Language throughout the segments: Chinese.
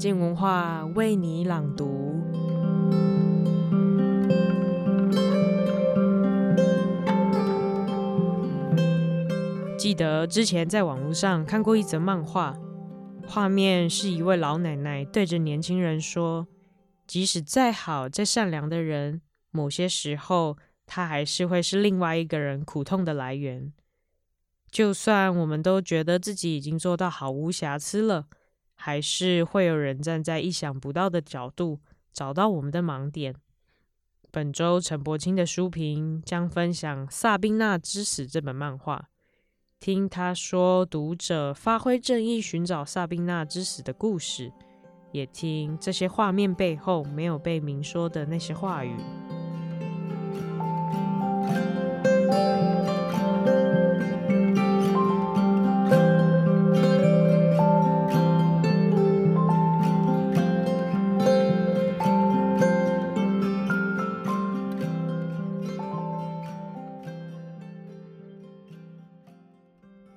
静文化为你朗读。记得之前在网络上看过一则漫画，画面是一位老奶奶对着年轻人说：“即使再好、再善良的人，某些时候他还是会是另外一个人苦痛的来源。就算我们都觉得自己已经做到毫无瑕疵了，还是会有人站在意想不到的角度找到我们的盲点。”本周陈柏青的书评将分享《萨宾娜之死》这本漫画。听他说，读者发挥正义，寻找萨宾娜之死的故事，也听这些画面背后没有被明说的那些话语。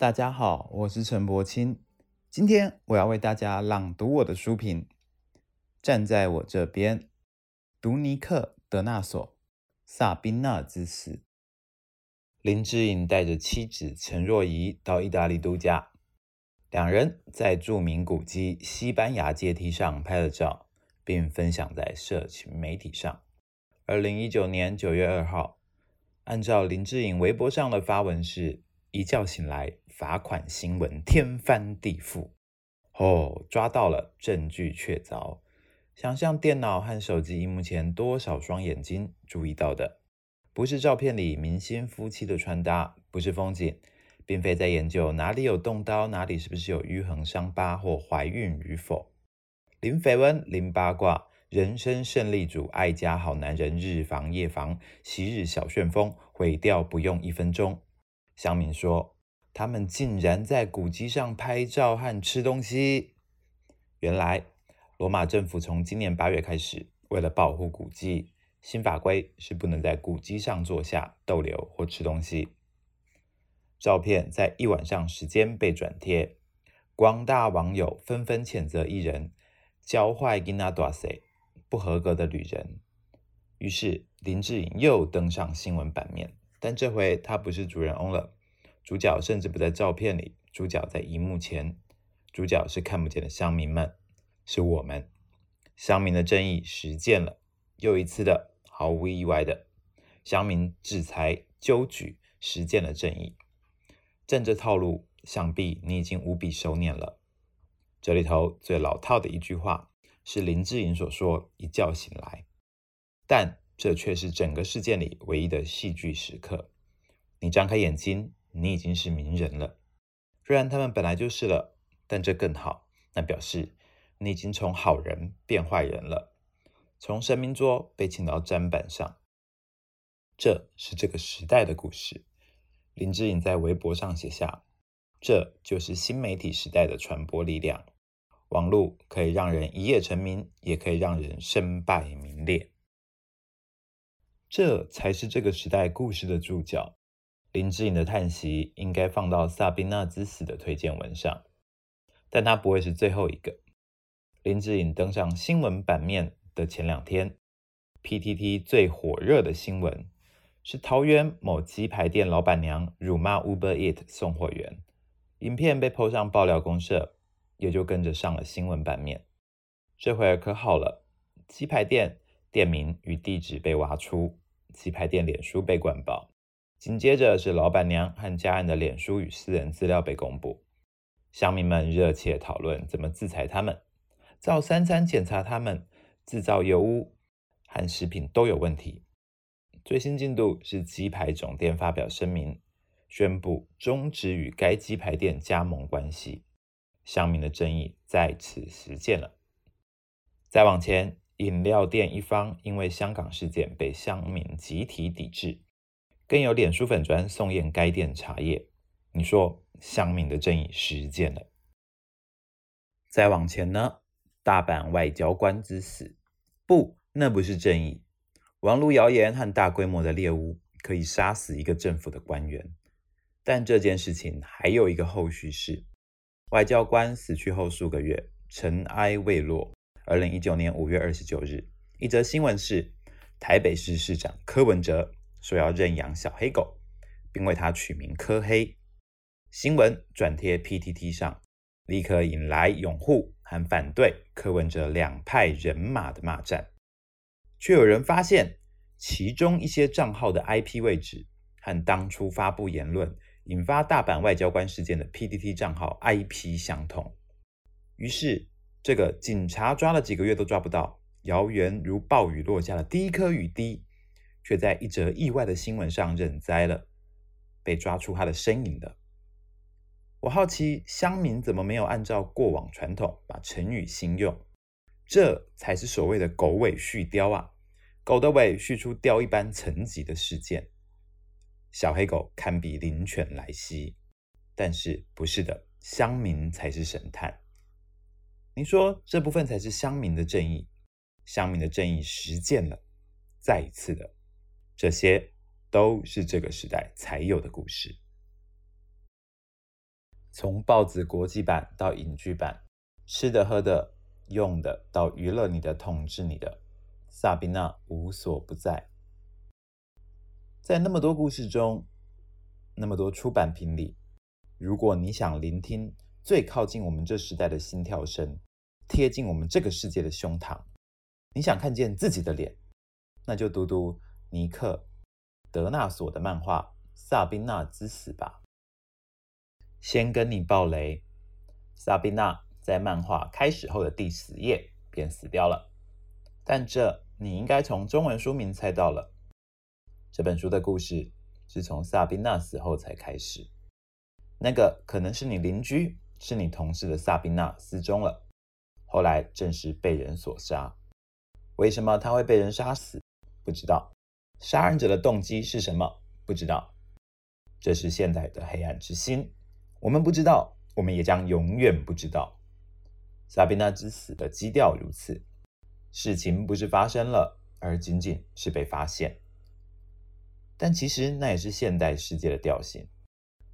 大家好，我是陈柏青。今天我要为大家朗读我的书评《站在我这边》，读尼克·德纳索《萨宾娜之死》。林志颖带着妻子陈若仪到意大利度假，两人在著名古迹西班牙阶梯上拍了照，并分享在社群媒体上。二零一九年九月二号，按照林志颖微博上的发文是：一觉醒来。罚款新闻天翻地覆，哦，抓到了，证据确凿。想象电脑和手机荧幕前多少双眼睛注意到的，不是照片里明星夫妻的穿搭，不是风景，并非在研究哪里有动刀，哪里是不是有淤痕伤疤或怀孕与否。零绯闻，零八卦，人生胜利组，爱家好男人，日防夜防，昔日小旋风，毁掉不用一分钟。乡民说。他们竟然在古迹上拍照和吃东西。原来，罗马政府从今年八月开始，为了保护古迹，新法规是不能在古迹上坐下、逗留或吃东西。照片在一晚上时间被转贴，广大网友纷纷谴责艺人教坏囡仔大小，不合格的旅人。于是，林志颖又登上新闻版面，但这回他不是主人翁了。主角甚至不在照片里，主角在荧幕前，主角是看不见的乡民们，是我们。乡民的正义实践了，又一次的毫无意外的，乡民制裁纠举实践了正义。政治套路，想必你已经无比熟稔了。这里头最老套的一句话是林志颖所说：“一觉醒来。”但这却是整个事件里唯一的戏剧时刻。你张开眼睛。你已经是名人了，虽然他们本来就是了，但这更好。那表示你已经从好人变坏人了，从神明桌被请到砧板上。这是这个时代的故事。林志颖在微博上写下：“这就是新媒体时代的传播力量。网络可以让人一夜成名，也可以让人身败名裂。这才是这个时代故事的注脚。”林志颖的叹息应该放到萨宾娜之死的推荐文上，但他不会是最后一个。林志颖登上新闻版面的前两天，PTT 最火热的新闻是桃园某鸡排店老板娘辱骂 Uber Eat 送货员，影片被 PO 上爆料公社，也就跟着上了新闻版面。这会儿可好了，鸡排店店名与地址被挖出，鸡排店脸书被灌爆。紧接着是老板娘和家人的脸书与私人资料被公布，乡民们热切讨论怎么制裁他们，照三餐检查他们，制造油污和食品都有问题。最新进度是鸡排总店发表声明，宣布终止与该鸡排店加盟关系，乡民的正义在此实践了。再往前，饮料店一方因为香港事件被乡民集体抵制。更有脸书粉砖送验该店茶叶，你说乡民的正义实践了？再往前呢？大阪外交官之死，不，那不是正义。网络谣言和大规模的猎巫可以杀死一个政府的官员，但这件事情还有一个后续是：外交官死去后数个月，尘埃未落。二零一九年五月二十九日，一则新闻是台北市市长柯文哲说要认养小黑狗，并为它取名柯黑。新闻转贴 PTT 上，立刻引来拥护和反对柯文哲两派人马的骂战。却有人发现，其中一些账号的 IP 位置和当初发布言论，引发大阪外交官事件的 PTT 账号 IP 相同。于是，这个警察抓了几个月都抓不到、谣言如暴雨落下的第一颗雨滴，却在一则意外的新闻上认栽了，被抓出他的身影了。我好奇乡民怎么没有按照过往传统把成语新用？这才是所谓的狗尾续貂啊！狗的尾续出貂一般层级的事件。小黑狗堪比灵犬莱西，但是不是的，乡民才是神探。您说这部分才是乡民的正义，乡民的正义实践了，再一次的，这些都是这个时代才有的故事。从报纸国际版到影剧版，吃的、喝的、用的，到娱乐你的、统治你的，萨宾娜无所不在。在那么多故事中，那么多出版品里，如果你想聆听最靠近我们这时代的心跳声，贴近我们这个世界的胸膛，你想看见自己的脸，那就读读尼克·德纳索的漫画《萨宾娜之死》吧。先跟你爆雷，萨宾娜在漫画开始后的第十页便死掉了。但这你应该从中文书名猜到了。这本书的故事是从萨宾娜死后才开始。那个可能是你邻居、是你同事的萨宾娜失踪了，后来证实被人所杀。为什么他会被人杀死？不知道。杀人者的动机是什么？不知道。这是现代的黑暗之心。我们不知道，我们也将永远不知道。萨宾娜之死的基调如此，事情不是发生了，而仅仅是被发现。但其实那也是现代世界的调性。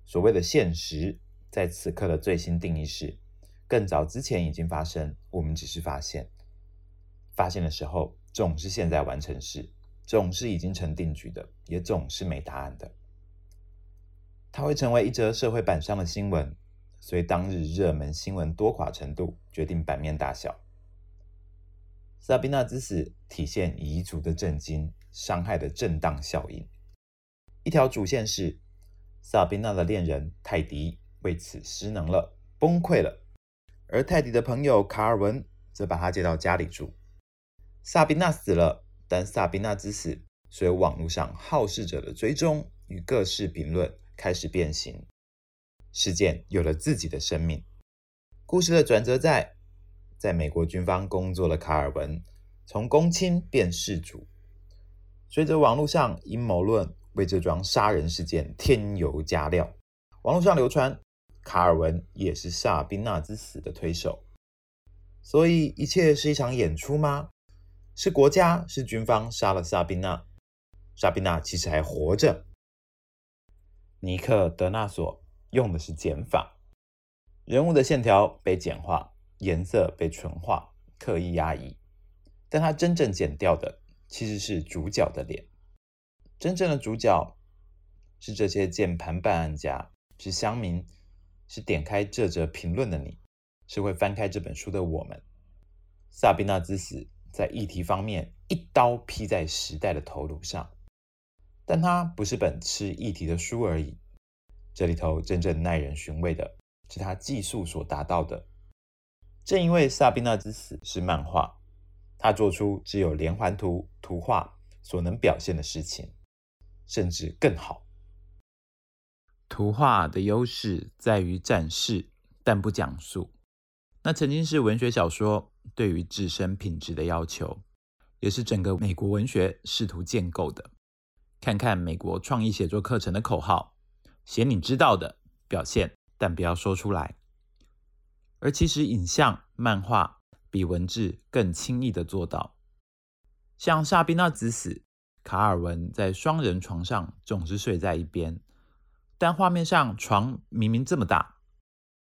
所谓的现实，在此刻的最新定义是：更早之前已经发生，我们只是发现。发现的时候，总是现在完成时，总是已经成定局的，也总是没答案的。它会成为一则社会版上的新闻，随当日热门新闻多寡程度决定版面大小。萨宾娜之死体现彝族的震惊，伤害的震荡效应。一条主线是萨宾娜的恋人泰迪为此失能了，崩溃了，而泰迪的朋友卡尔文则把他接到家里住。萨宾娜死了，但萨宾娜之死随网络上好事者的追踪与各式评论。开始变形，事件有了自己的生命。故事的转折在，在美国军方工作的卡尔文，从公亲变事主。随着网络上阴谋论为这桩杀人事件添油加料，网络上流传卡尔文也是萨宾娜之死的推手。所以一切是一场演出吗？是国家是军方杀了萨宾娜？萨宾娜其实还活着。尼克·德纳索用的是减法，人物的线条被简化，颜色被纯化，刻意压抑。但他真正剪掉的其实是主角的脸。真正的主角是这些键盘办案家，是乡民，是点开这则评论的你，是会翻开这本书的我们。萨宾娜之死在议题方面一刀劈在时代的头颅上。但它不是本吃议题的书而已，这里头真正耐人寻味的是它技术所达到的。正因为萨宾娜之死是漫画，它做出只有连环图图画所能表现的事情，甚至更好。图画的优势在于展示，但不讲述。那曾经是文学小说对于自身品质的要求，也是整个美国文学试图建构的。看看美国创意写作课程的口号：写你知道的，表现，但不要说出来。而其实影像、漫画比文字更轻易地做到。像萨宾娜子死，卡尔文在双人床上总是睡在一边，但画面上床明明这么大。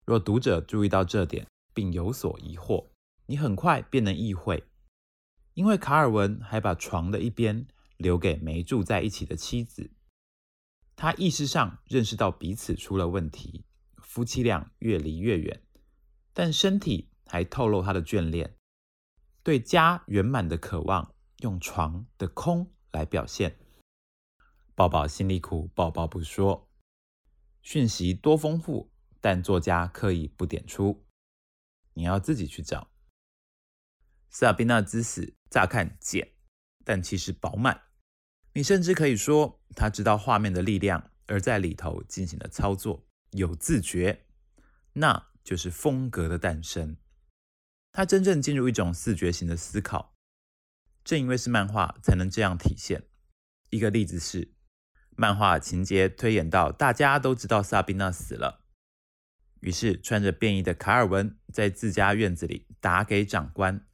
若读者注意到这点，并有所疑惑，你很快便能意会，因为卡尔文还把床的一边留给没住在一起的妻子。他意识上认识到彼此出了问题，夫妻俩越离越远，但身体还透露他的眷恋，对家圆满的渴望，用床的空来表现。宝宝心里苦，宝宝不说。讯息多丰富，但作家刻意不点出，你要自己去找。萨宾娜之死乍看简，但其实饱满。你甚至可以说，他知道画面的力量，而在里头进行了操作，有自觉，那就是风格的诞生。他真正进入一种视觉型的思考，正因为是漫画，才能这样体现。一个例子是。漫画情节推演到，大家都知道萨宾娜死了，于是穿着便衣的卡尔文在自家院子里打给长官，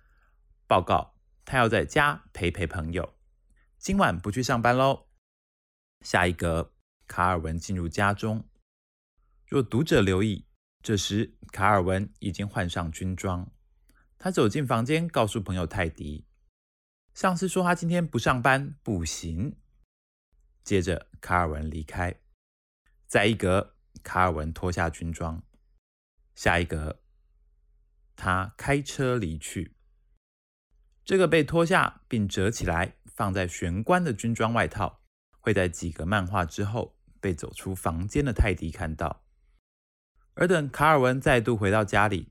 报告他要在家陪陪朋友，今晚不去上班喽。下一格，卡尔文进入家中。若读者留意，这时卡尔文已经换上军装，他走进房间，告诉朋友泰迪，上司说他今天不上班，不行。接着，卡尔文离开。再一格，卡尔文脱下军装。下一格，他开车离去。这个被脱下并折起来放在玄关的军装外套，会在几个漫画之后被走出房间的泰迪看到。而等卡尔文再度回到家里，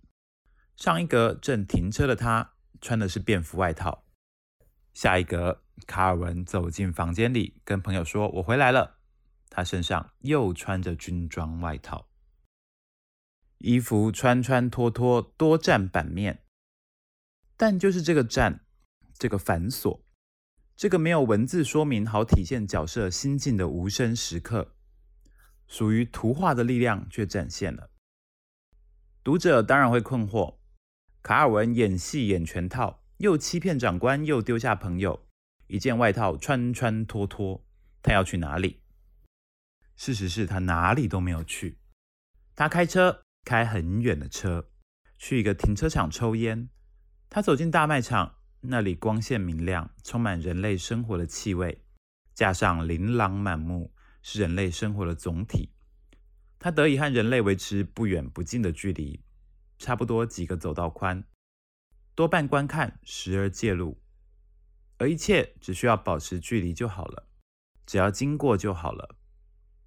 上一格正停车的他穿的是便服外套。下一格。卡尔文走进房间里，跟朋友说：“我回来了。”他身上又穿着军装外套，衣服穿穿脱脱，多占版面。但就是这个占，这个繁琐，这个没有文字说明好体现角色心境的无声时刻，属于图画的力量却展现了。读者当然会困惑：卡尔文演戏演全套，又欺骗长官，又丢下朋友。一件外套穿穿脱脱，他要去哪里？事实是他哪里都没有去。他开车开很远的车，去一个停车场抽烟。他走进大卖场，那里光线明亮，充满人类生活的气味，加上琳琅满目，是人类生活的总体。他得以和人类维持不远不近的距离，差不多几个走道宽，多半观看，时而介入。而一切只需要保持距离就好了，只要经过就好了。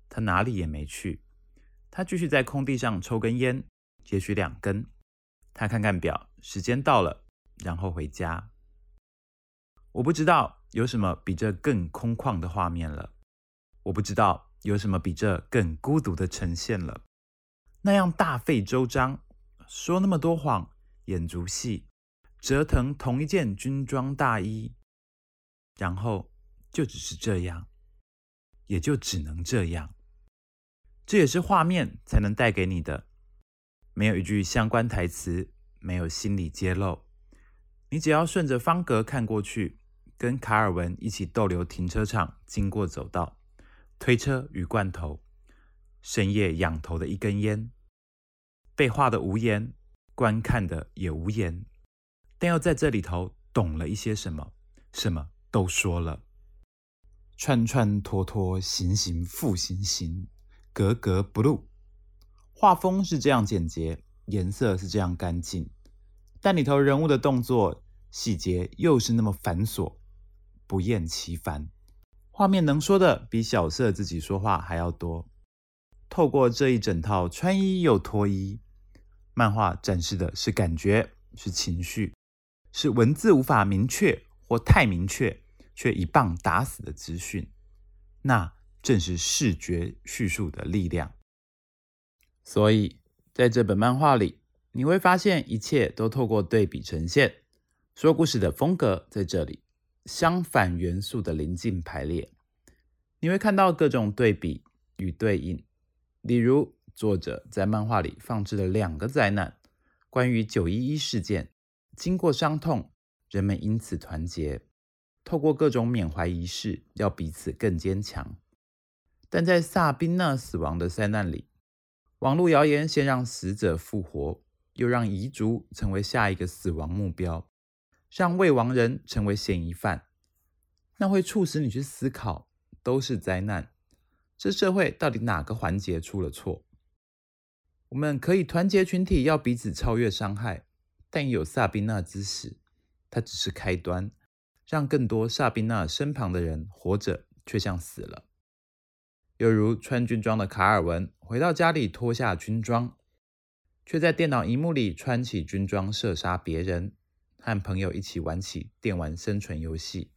他哪里也没去，他继续在空地上抽根烟，也许两根。他看看表，时间到了，然后回家。我不知道有什么比这更空旷的画面了，我不知道有什么比这更孤独的呈现了。那样大费周章，说那么多谎，演足戏，折腾同一件军装大衣。然后就只是这样，也就只能这样。这也是画面才能带给你的，没有一句相关台词，没有心理揭露。你只要顺着方格看过去，跟卡尔文一起逗留停车场，经过走道，推车与罐头，深夜仰头的一根烟，被画的无言，观看的也无言，但又在这里头懂了一些什么，什么？都说了，穿穿脱脱，行行复行行，格格不入。画风是这样简洁，颜色是这样干净，但里头人物的动作细节又是那么繁琐，不厌其烦。画面能说的比小色自己说话还要多。透过这一整套穿衣又脱衣，漫画展示的是感觉，是情绪，是文字无法明确或太明确。却一棒打死的资讯，那正是视觉叙述的力量。所以，在这本漫画里，你会发现一切都透过对比呈现。说故事的风格在这里，相反元素的临近排列，你会看到各种对比与对应。例如，作者在漫画里放置了两个灾难：关于九一一事件，经过伤痛，人们因此团结。透过各种缅怀仪式，要彼此更坚强。但在萨宾娜死亡的灾难里，网络谣言先让死者复活，又让遗族成为下一个死亡目标，让未亡人成为嫌疑犯，那会促使你去思考，都是灾难。这社会到底哪个环节出了错？我们可以团结群体，要彼此超越伤害，但也有萨宾娜之死，它只是开端，让更多萨宾娜身旁的人活着，却像死了。又如穿军装的卡尔文回到家里脱下军装，却在电脑荧幕里穿起军装射杀别人，和朋友一起玩起电玩生存游戏。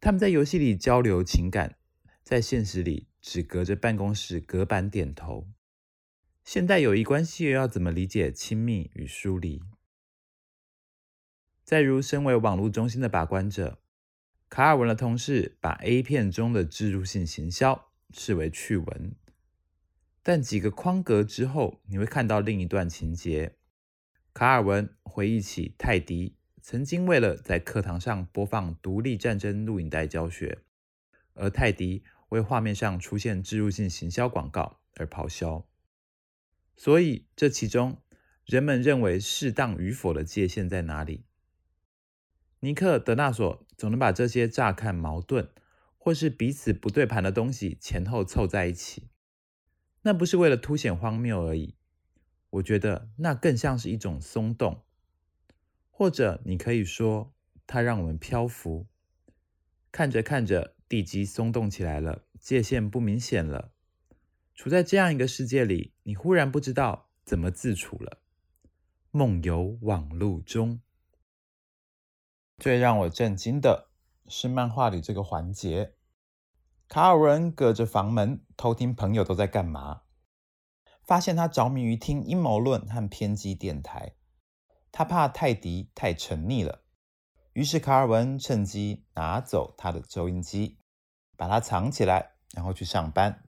他们在游戏里交流情感，在现实里只隔着办公室隔板点头。现代友谊关系又要怎么理解亲密与疏离？再如，身为网络中心的把关者，卡尔文的同事把 A 片中的置入性行销视为趣闻，但几个框格之后，你会看到另一段情节：卡尔文回忆起泰迪曾经为了在课堂上播放独立战争录影带教学，而泰迪为画面上出现置入性行销广告而咆哮。所以，这其中人们认为适当与否的界限在哪里？尼克·德纳索总能把这些乍看矛盾或是彼此不对盘的东西前后凑在一起，那不是为了凸显荒谬而已。我觉得那更像是一种松动，或者你可以说，它让我们漂浮。看着看着，地基松动起来了，界限不明显了。处在这样一个世界里，你忽然不知道怎么自处了。梦游网路中，最让我震惊的是漫画里这个环节：卡尔文隔着房门偷听朋友都在干嘛，发现他着迷于听阴谋论和偏激电台。他怕泰迪太沉溺了，于是卡尔文趁机拿走他的收音机，把它藏起来，然后去上班。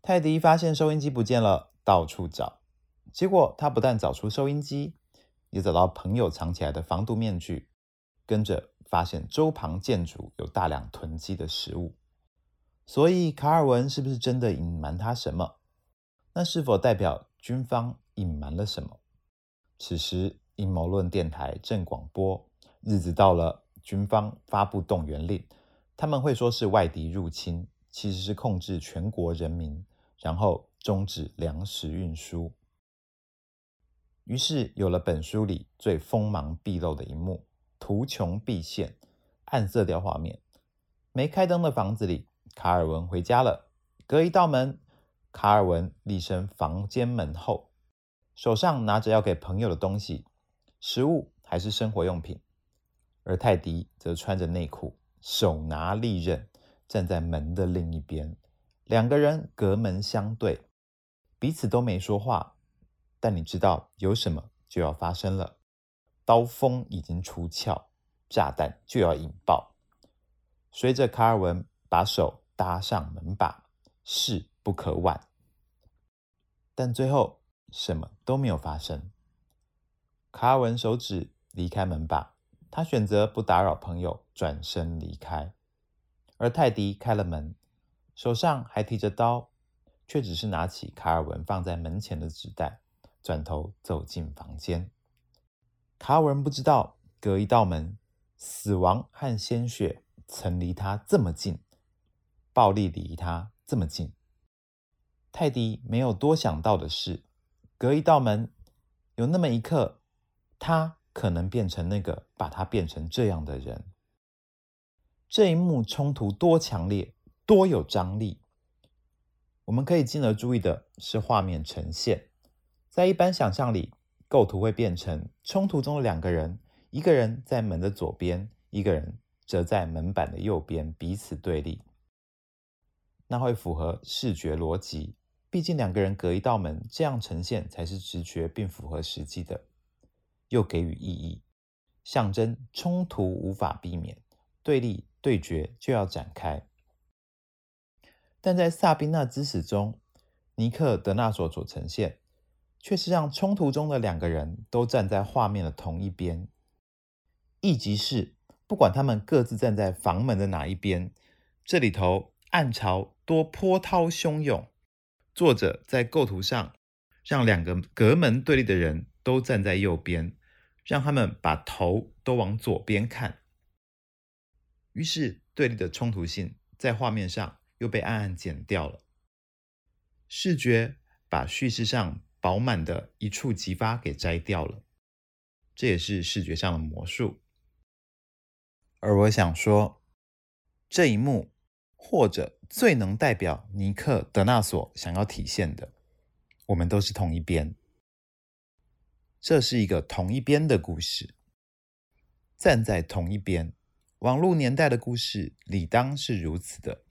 泰迪发现收音机不见了，到处找，结果他不但找出收音机，也找到朋友藏起来的防毒面具，跟着发现周旁建筑有大量囤积的食物。所以卡尔文是不是真的隐瞒他什么？那是否代表军方隐瞒了什么？此时阴谋论电台正广播，日子到了，军方发布动员令，他们会说是外敌入侵，其实是控制全国人民。然后终止粮食运输，于是有了本书里最锋芒毕露的一幕：图穷匕见，暗色调画面。没开灯的房子里，卡尔文回家了。隔一道门，卡尔文立身房间门后，手上拿着要给朋友的东西，食物还是生活用品。而泰迪则穿着内裤，手拿利刃，站在门的另一边。两个人隔门相对，彼此都没说话，但你知道有什么就要发生了。刀锋已经出鞘，炸弹就要引爆。随着卡尔文把手搭上门把，势不可挽。但最后什么都没有发生。卡尔文手指离开门把，他选择不打扰朋友，转身离开。而泰迪开了门。手上还提着刀，却只是拿起卡尔文放在门前的纸袋，转头走进房间。卡尔文不知道，隔一道门，死亡和鲜血曾离他这么近，暴力离他这么近。泰迪没有多想到的是，隔一道门，有那么一刻，他可能变成那个把他变成这样的人。这一幕冲突多强烈！多有张力！我们可以进而注意的是画面呈现，在一般想象里，构图会变成冲突中的两个人，一个人在门的左边，一个人则在门板的右边，彼此对立。那会符合视觉逻辑，毕竟两个人隔一道门，这样呈现才是直觉并符合实际的，又给予意义，象征冲突无法避免，对立对决就要展开。但在萨宾娜之死中，尼克·德纳索所呈现，却是让冲突中的两个人都站在画面的同一边，意即是不管他们各自站在房门的哪一边，这里头暗潮多波涛汹涌。作者在构图上让两个隔门对立的人都站在右边，让他们把头都往左边看。于是，对立的冲突性在画面上又被暗暗减掉了。视觉把叙事上饱满的一触即发给摘掉了，这也是视觉上的魔术。而我想说，这一幕或者最能代表尼克·德纳索想要体现的，我们都是同一边。这是一个同一边的故事，站在同一边。网络年代的故事理当是如此的。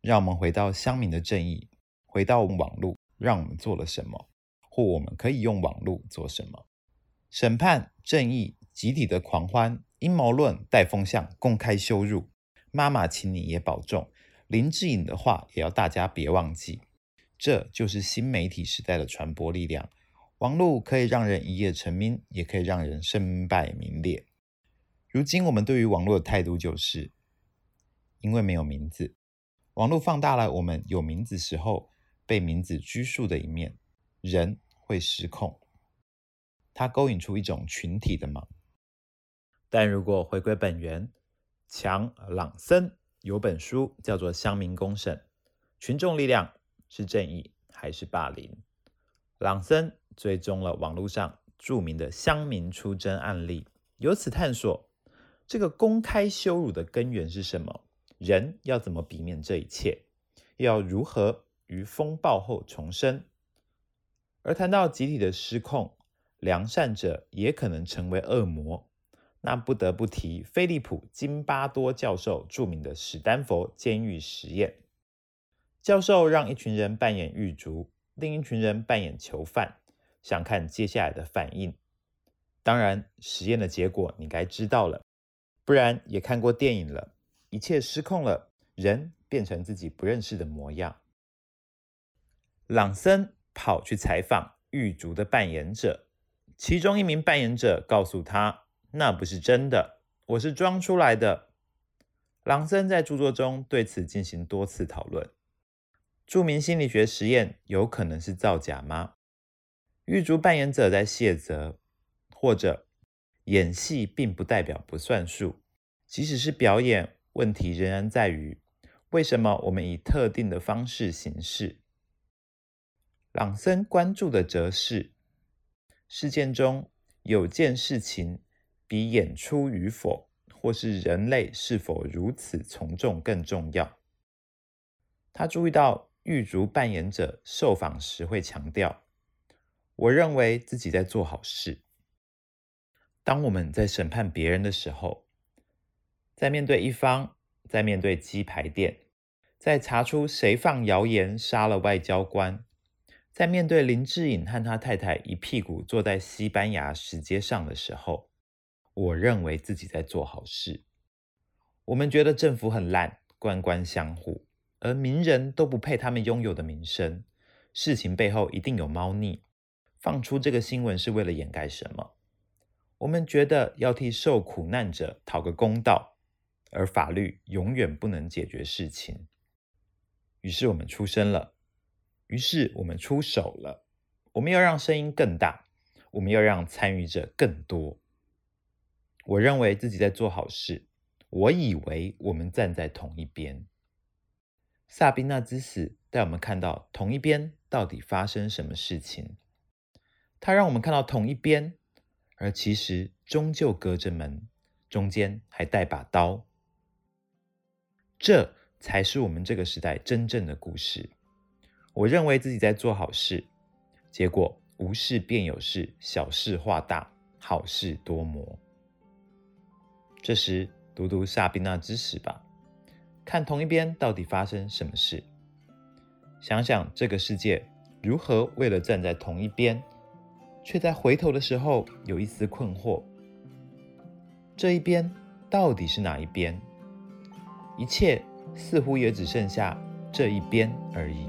让我们回到乡民的正义。回到网络，让我们做了什么，或我们可以用网络做什么？审判、正义、集体的狂欢、阴谋论、带风向、公开羞辱。妈妈，请你也保重。林志颖的话也要大家别忘记。这就是新媒体时代的传播力量。网络可以让人一夜成名，也可以让人身败名裂。如今我们对于网络的态度就是，因为没有名字，网络放大了我们有名字时候。被名字拘束的一面，人会失控，它勾引出一种群体的忙。但如果回归本源，强朗森有本书叫做《乡民公审：群众力量是正义还是霸凌》。朗森追踪了网络上著名的乡民出征案例，由此探索这个公开羞辱的根源是什么，人要怎么避免这一切，要如何于风暴后重生，而谈到集体的失控，良善者也可能成为恶魔。那不得不提菲利普·金巴多教授著名的史丹佛监狱实验。教授让一群人扮演狱卒，另一群人扮演囚犯，想看接下来的反应。当然，实验的结果你该知道了，不然也看过电影了。一切失控了，人变成自己不认识的模样。朗森跑去采访狱卒的扮演者，其中一名扮演者告诉他：“那不是真的，我是装出来的。”朗森在著作中对此进行多次讨论。著名心理学实验有可能是造假吗？狱卒扮演者在卸责，或者演戏并不代表不算数。即使是表演，问题仍然在于为什么我们以特定的方式行事。朗森关注的则是事件中有件事情比演出与否，或是人类是否如此从众更重要。他注意到狱卒扮演者受访时会强调：“我认为自己在做好事。”当我们在审判别人的时候，在面对一方，在面对鸡排店，在查出谁放谣言杀了外交官。在面对林志颖和他太太一屁股坐在西班牙石阶上的时候，我认为自己在做好事。我们觉得政府很烂，官官相护，而名人都不配他们拥有的名声。事情背后一定有猫腻。放出这个新闻是为了掩盖什么？我们觉得要替受苦难者讨个公道，而法律永远不能解决事情。于是我们出声了。于是我们出手了，我们要让声音更大，我们要让参与者更多。我认为自己在做好事，我以为我们站在同一边。萨宾娜之死带我们看到同一边到底发生什么事情，它让我们看到同一边，而其实终究隔着门，中间还带把刀。这才是我们这个时代真正的故事。我认为自己在做好事，结果无事便有事，小事化大，好事多磨。这时读读萨宾娜之死吧，看同一边到底发生什么事，想想这个世界如何为了站在同一边，却在回头的时候有一丝困惑。这一边到底是哪一边？一切似乎也只剩下这一边而已。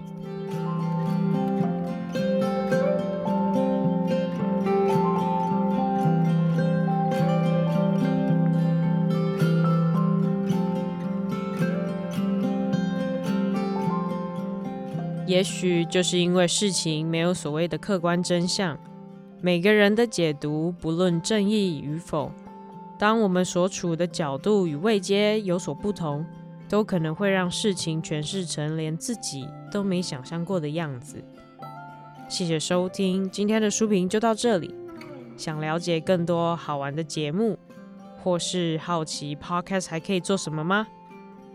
也许就是因为事情没有所谓的客观真相，每个人的解读不论正义与否，当我们所处的角度与位阶有所不同，都可能会让事情诠释成连自己都没想象过的样子。谢谢收听，今天的书评就到这里。想了解更多好玩的节目，或是好奇 Podcast 还可以做什么吗？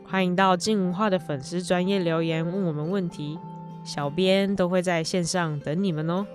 欢迎到静文化的粉丝专业留言问我们问题。小编都会在线上等你们哦。